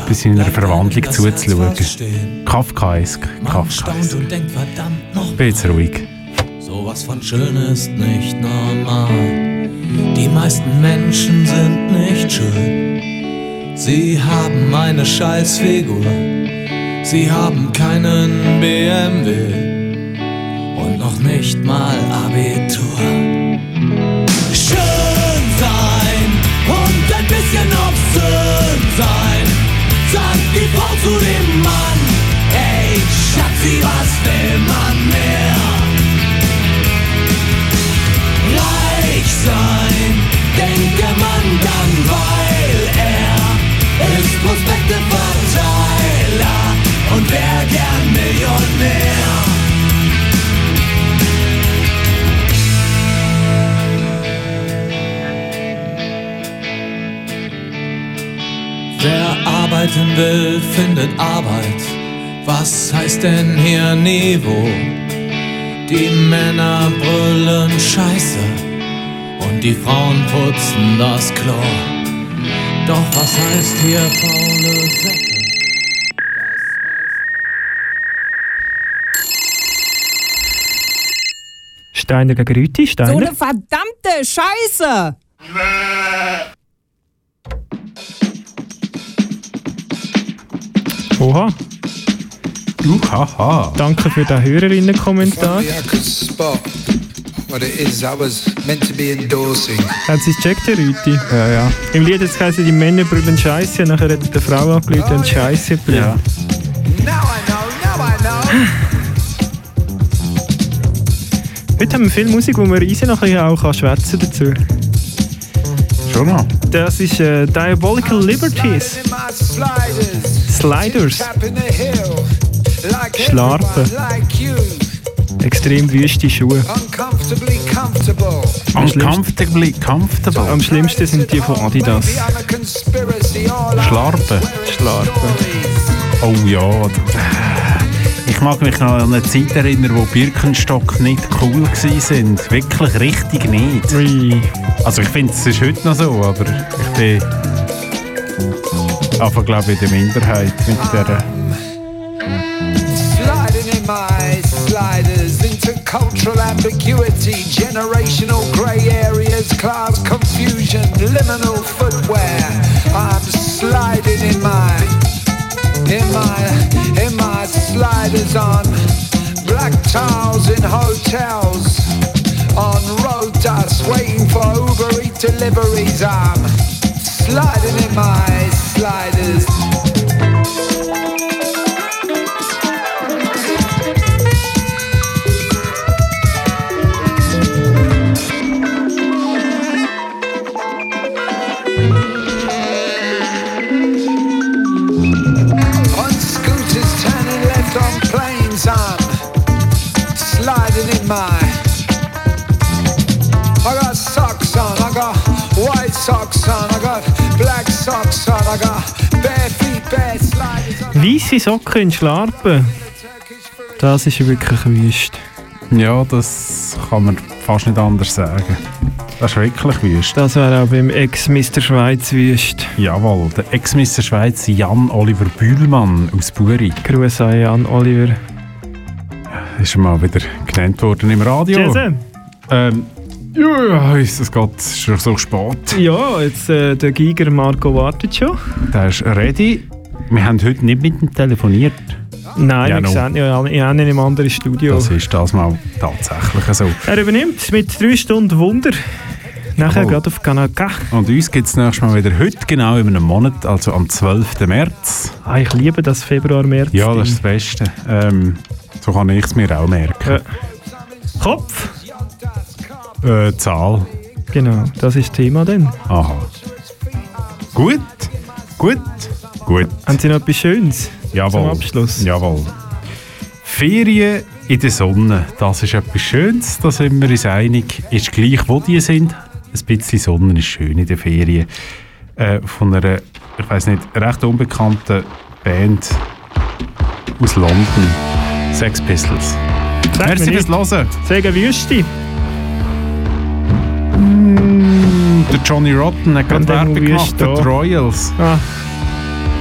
bis in einer Verwandlung zuzuschauen. Kafkaesk, noch Bin jetzt ruhig. Sowas von schön ist nicht normal. Die meisten Menschen sind nicht schön. Sie haben eine Scheißfigur. Sie haben keinen BMW und noch nicht mal Abitur. Schön sein und ein bisschen obszön sein. Sagt die Frau zu dem Mann. Ey, Schatzi, was will man mehr? reich sein, denkt der Mann dann, weil er ist Prospekteverteiler und wär gern Millionär. Arbeiten will, findet Arbeit. Was heißt denn hier Niveau? Die Männer brüllen Scheiße und die Frauen putzen das Klo. Doch was heißt hier faule Säcke? Steiner gegen Rüti. So Steiner. eine verdammte Scheiße! Oha. Haha. Danke für den Hörerinnenkommentar. It is I was meant to be endorsing. Haben Sie es gecheckt, Herr Rüti? Ja, ja. Im Lied jetzt heisst die Männer brüllen Scheiße, nachher hat die Frau angelötet und Scheiße brüllen. Ja. Heute haben wir viel Musik, wo man easy nachher auch kann schwätzen dazu. Schon noch. Das ist äh, Diabolical Liberties. Sliders. Schlarpen. Extrem wüste Schuhe. Uncomfortably comfortable. Am schlimmsten sind die von Adidas. Schlarpen. Schlarpen. Oh ja. Ich mag mich noch an eine Zeit erinnern, wo Birkenstock nicht cool waren. Wirklich richtig nicht. Also ich finde, es ist heute noch so, aber ich bin aber glaube ich in der Minderheit mit der äh, sliding in my sliders. cultural ambiguity, generational grey areas, class confusion, liminal footwear. I'm sliding in my, in my, in my sliders on black tiles in hotels, on road dust, waiting for Uber Eats deliveries. I'm sliding in my sliders. Weisse Socken in Schlarpen. Das ist wirklich wüst. Ja, das kann man fast nicht anders sagen. Das ist wirklich wüst. Das wäre auch beim Ex-Mr. Schweiz wüst. Jawohl, der Ex-Mr. Schweiz Jan Oliver Bühlmann aus Buri. Grüße an Jan Oliver. Ist mal wieder genannt worden im Radio. Jesse. Ähm, ja, es geht es ist schon so spät. Ja, jetzt äh, der Giger Marco wartet schon. Der ist ready. Wir haben heute nicht mit ihm telefoniert. Nein, Ja, wir sehen ja alle- ja, in einem anderen Studio. Das ist das mal tatsächlich so. Er übernimmt mit 3 Stunden Wunder. Nachher Jawohl. gerade auf Kanal K. Und uns gibt es nächstes Mal wieder heute, genau in einem Monat, also am 12. März. Ah, ich liebe das Februar-März. Ja, das ist das Beste. Ähm, so kann ich es mir auch merken. Ja. Kopf. Äh, Zahl. Genau, das ist das Thema dann. Aha. Gut, gut, gut. Haben Sie noch etwas Schönes Jawohl. zum Abschluss? Jawohl. Ferien in der Sonne, das ist etwas Schönes, da sind wir uns einig. Ist gleich, wo die sind. Ein bisschen Sonne ist schön in den Ferien. Äh, von einer, ich weiß nicht, recht unbekannten Band aus London. Sex Pistols. Merci fürs Hören. Sagen Wüste. Der Johnny Rotten hat gerade Und Werbung gemacht für die. Royals. Ah,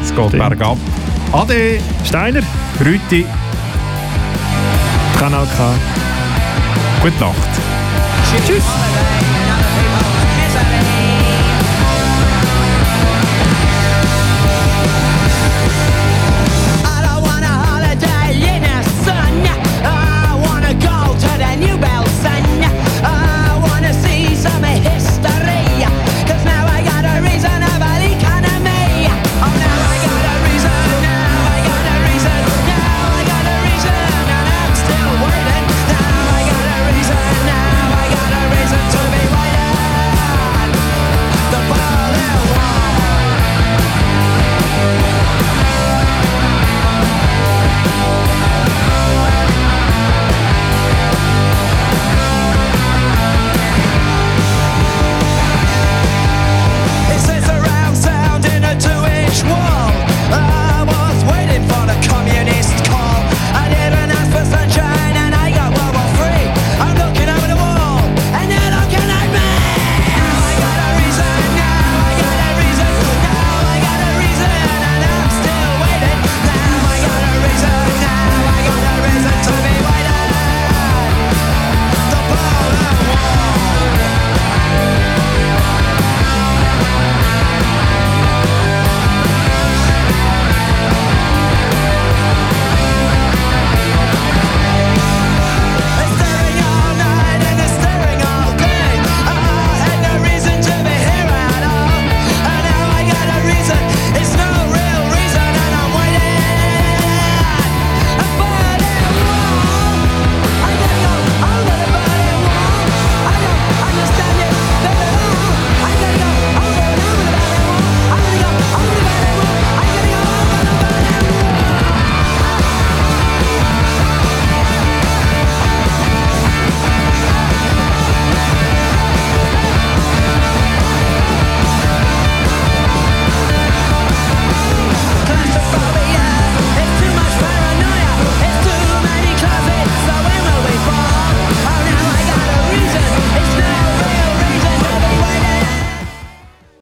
Es geht Stimmt. bergab. Ade! Steiner. Rüti. Kanal K. Gute Nacht. Tschüss.